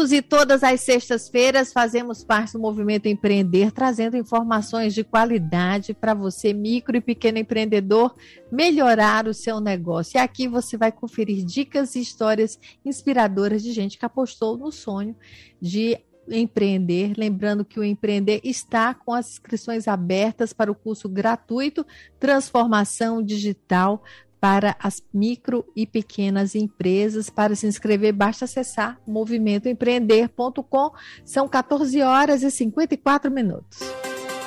Juntos e todas as sextas-feiras fazemos parte do movimento Empreender, trazendo informações de qualidade para você, micro e pequeno empreendedor, melhorar o seu negócio. E aqui você vai conferir dicas e histórias inspiradoras de gente que apostou no sonho de empreender. Lembrando que o Empreender está com as inscrições abertas para o curso gratuito Transformação Digital para as micro e pequenas empresas. Para se inscrever, basta acessar movimentoempreender.com. São 14 horas e 54 minutos.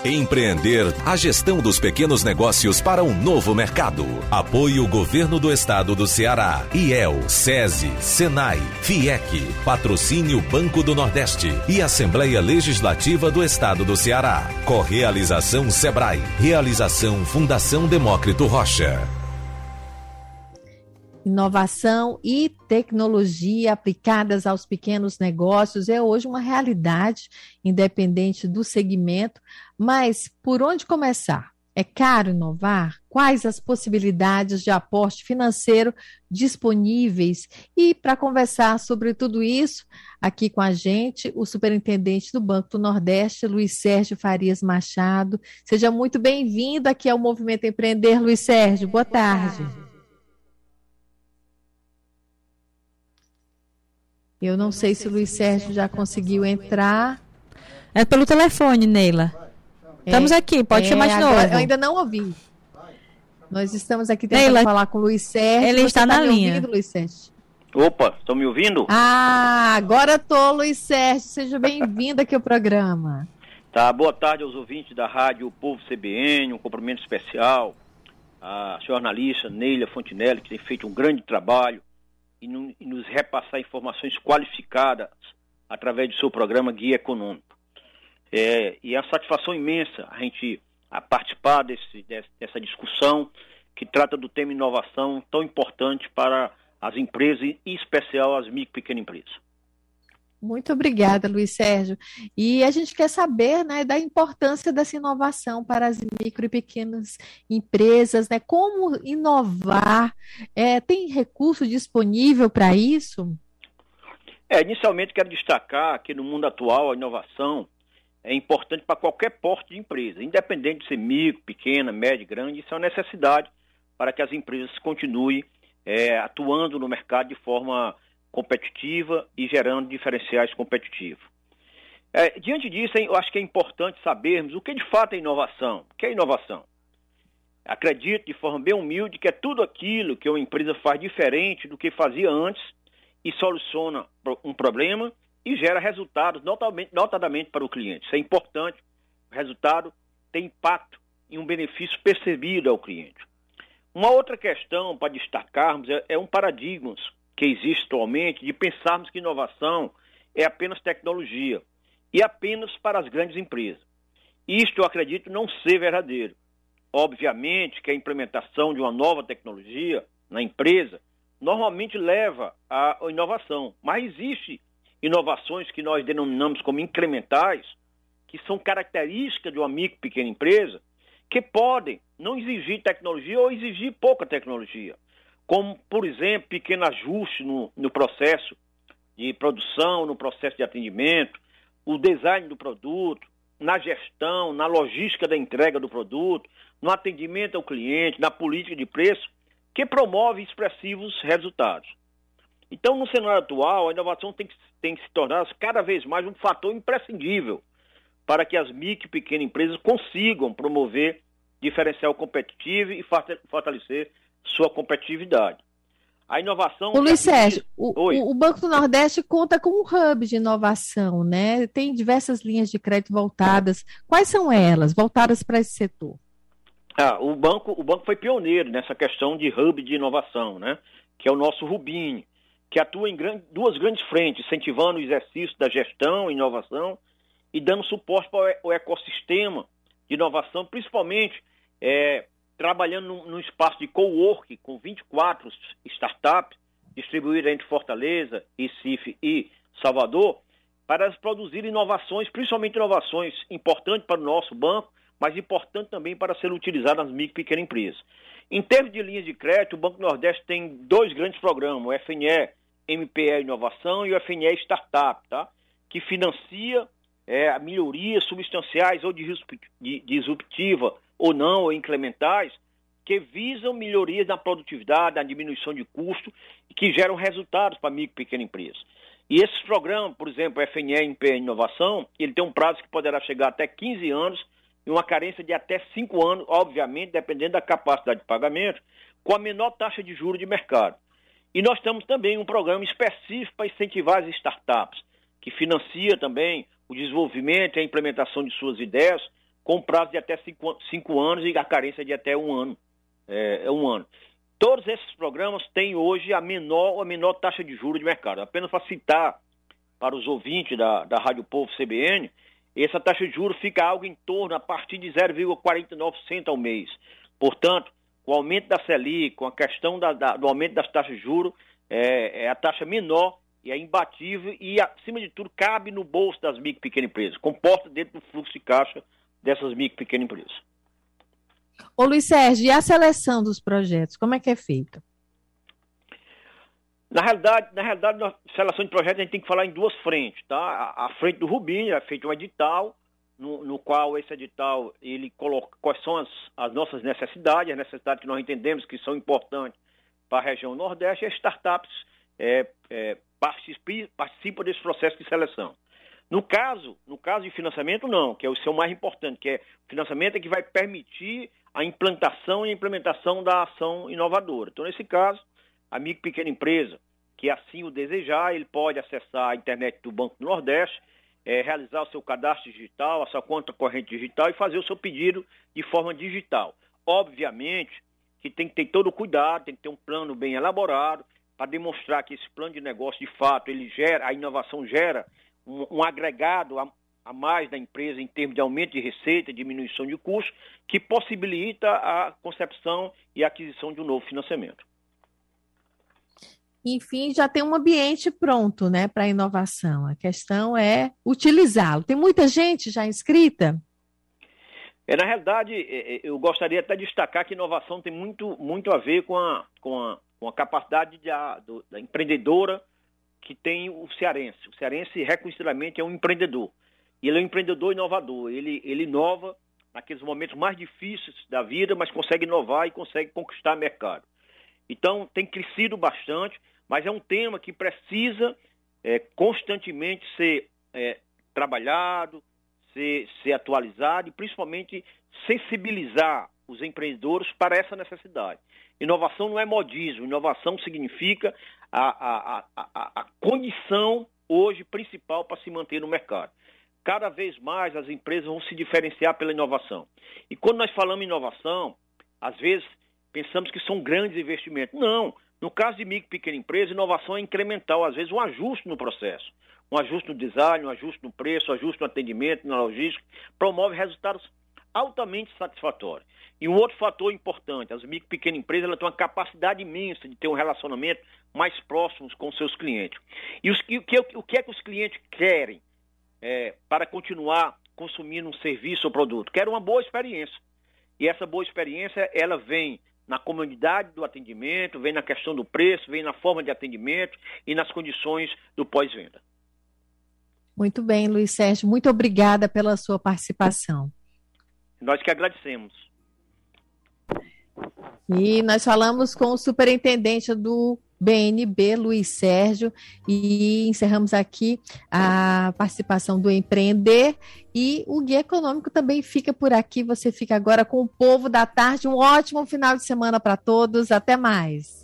Empreender a gestão dos pequenos negócios para um novo mercado. Apoio Governo do Estado do Ceará, IEL, SESI, SENAI, FIEC, Patrocínio Banco do Nordeste e Assembleia Legislativa do Estado do Ceará. Correalização Sebrae. Realização Fundação Demócrito Rocha inovação e tecnologia aplicadas aos pequenos negócios é hoje uma realidade, independente do segmento. Mas por onde começar? É caro inovar? Quais as possibilidades de aporte financeiro disponíveis? E para conversar sobre tudo isso, aqui com a gente, o superintendente do Banco do Nordeste, Luiz Sérgio Farias Machado. Seja muito bem-vindo aqui ao Movimento Empreender, Luiz Sérgio. Boa tarde. Eu não sei se o Luiz Sérgio já conseguiu entrar. É pelo telefone, Neila. Estamos é, aqui, pode é, chamar de novo. Eu ainda não ouvi. Nós estamos aqui tentando Neila, falar com o Luiz Sérgio. Ele Você está na linha. Ouvindo, Luiz Sérgio? Opa, estão me ouvindo? Ah, agora tô, Luiz Sérgio. Seja bem-vindo aqui ao programa. Tá, boa tarde aos ouvintes da rádio Povo CBN, um cumprimento especial à jornalista Neila Fontinelli, que tem feito um grande trabalho e, no, e nos repassar informações qualificadas através do seu programa Guia Econômico. É, e é uma satisfação imensa a gente a participar desse, dessa discussão que trata do tema inovação tão importante para as empresas e, em especial, as micro e pequenas empresas. Muito obrigada, Luiz Sérgio. E a gente quer saber né, da importância dessa inovação para as micro e pequenas empresas, né? Como inovar? É, tem recurso disponível para isso? É, inicialmente quero destacar que no mundo atual a inovação é importante para qualquer porte de empresa, independente de ser micro, pequena, média, grande, isso é uma necessidade para que as empresas continuem é, atuando no mercado de forma competitiva e gerando diferenciais competitivos. É, diante disso, eu acho que é importante sabermos o que de fato é inovação. O que é inovação? Acredito de forma bem humilde que é tudo aquilo que uma empresa faz diferente do que fazia antes e soluciona um problema e gera resultados notadamente para o cliente. Isso é importante. O resultado tem impacto e um benefício percebido ao cliente. Uma outra questão para destacarmos é, é um paradigma que existe atualmente de pensarmos que inovação é apenas tecnologia e apenas para as grandes empresas. Isto eu acredito não ser verdadeiro. Obviamente que a implementação de uma nova tecnologia na empresa normalmente leva à inovação, mas existe inovações que nós denominamos como incrementais, que são características de uma micro pequena empresa, que podem não exigir tecnologia ou exigir pouca tecnologia como, por exemplo, pequeno ajuste no, no processo de produção, no processo de atendimento, o design do produto, na gestão, na logística da entrega do produto, no atendimento ao cliente, na política de preço, que promove expressivos resultados. Então, no cenário atual, a inovação tem que, tem que se tornar cada vez mais um fator imprescindível para que as micro e pequenas empresas consigam promover diferencial competitivo e fortalecer sua competitividade. A inovação. O Luiz Sérgio, o, o, Banco do Nordeste conta com um hub de inovação, né? Tem diversas linhas de crédito voltadas. Quais são elas, voltadas para esse setor? Ah, o banco, o banco foi pioneiro nessa questão de hub de inovação, né? Que é o nosso Rubini, que atua em grande, duas grandes frentes, incentivando o exercício da gestão e inovação e dando suporte para o ecossistema de inovação, principalmente é, trabalhando num, num espaço de co-work com 24 startups distribuídas entre Fortaleza, Recife e Salvador, para produzir inovações, principalmente inovações importantes para o nosso banco, mas importante também para ser utilizado nas micro e pequenas empresas. Em termos de linhas de crédito, o Banco Nordeste tem dois grandes programas, o FNE MPE Inovação e o FNE Startup, tá? que financia é, melhorias substanciais ou disruptiva ou não, ou incrementais, que visam melhorias na produtividade, na diminuição de custo e que geram resultados para micro e pequena empresa. E esses programas, por exemplo, o FNE MPE Inovação, ele tem um prazo que poderá chegar até 15 anos e uma carência de até 5 anos, obviamente, dependendo da capacidade de pagamento, com a menor taxa de juros de mercado. E nós temos também um programa específico para incentivar as startups, que financia também o desenvolvimento e a implementação de suas ideias, com prazo de até 5 anos e a carência de até um ano. É, é, um ano. Todos esses programas têm hoje a menor, a menor taxa de juros de mercado. Apenas para citar para os ouvintes da, da Rádio Povo CBN, essa taxa de juros fica algo em torno a partir de 0,49% ao mês. Portanto, com o aumento da Selic, com a questão da, da, do aumento das taxas de juros, é, é, a taxa menor e é imbatível e, acima de tudo, cabe no bolso das micro e pequenas empresas, comporta dentro do fluxo de caixa dessas micro e pequenas empresas. Ô Luiz Sérgio, e a seleção dos projetos, como é que é feita? Na realidade, na realidade, na seleção de projetos a gente tem que falar em duas frentes, tá? A, a frente do Rubinho é feito um edital, no, no, qual esse edital ele coloca quais são as, as, nossas necessidades, as necessidades que nós entendemos que são importantes para a região Nordeste, e as startups é, é, participam, participam desse processo de seleção. No caso, no caso de financiamento, não, que é o seu mais importante, que é o financiamento é que vai permitir a implantação e a implementação da ação inovadora. Então, nesse caso, a micro e pequena empresa que assim o desejar, ele pode acessar a internet do Banco do Nordeste, é, realizar o seu cadastro digital, a sua conta corrente digital e fazer o seu pedido de forma digital. Obviamente que tem que ter todo o cuidado, tem que ter um plano bem elaborado para demonstrar que esse plano de negócio, de fato, ele gera, a inovação gera um, um agregado a, a, mais da empresa em termos de aumento de receita, diminuição de custos, que possibilita a concepção e a aquisição de um novo financiamento enfim, já tem um ambiente pronto, né, para inovação. A questão é utilizá-lo. Tem muita gente já inscrita? É, na realidade, é, é, eu gostaria até de destacar que inovação tem muito, muito a ver com a, com a, com a capacidade de, a, do, da empreendedora que tem o cearense. O cearense, reconhecidamente, é um empreendedor. E ele é um empreendedor inovador. Ele, ele inova naqueles momentos mais difíceis da vida, mas consegue inovar e consegue conquistar mercado. Então, tem crescido bastante mas é um tema que precisa é, constantemente ser é, trabalhado, ser, ser atualizado e principalmente sensibilizar os empreendedores para essa necessidade. Inovação não é modismo, inovação significa a, a, a, a condição hoje principal para se manter no mercado. Cada vez mais as empresas vão se diferenciar pela inovação. E quando nós falamos em inovação, às vezes pensamos que são grandes investimentos. Não, no caso de micro e pequena empresa, inovação é incremental, às vezes um ajuste no processo, um ajuste no design, um ajuste no preço, um ajuste no atendimento, na logística, promove resultados altamente satisfatórios. E um outro fator importante, as micro e pequenas empresas elas têm uma capacidade imensa de ter um relacionamento mais próximo com seus clientes. E os, o, que, o que é que os clientes querem é, para continuar consumindo um serviço ou produto? Querem uma boa experiência. E essa boa experiência, ela vem na comunidade do atendimento, vem na questão do preço, vem na forma de atendimento e nas condições do pós-venda. Muito bem, Luiz Sérgio, muito obrigada pela sua participação. Nós que agradecemos. E nós falamos com o superintendente do BNB, Luiz Sérgio, e encerramos aqui a participação do Empreender. E o Guia Econômico também fica por aqui. Você fica agora com o povo da tarde. Um ótimo final de semana para todos. Até mais.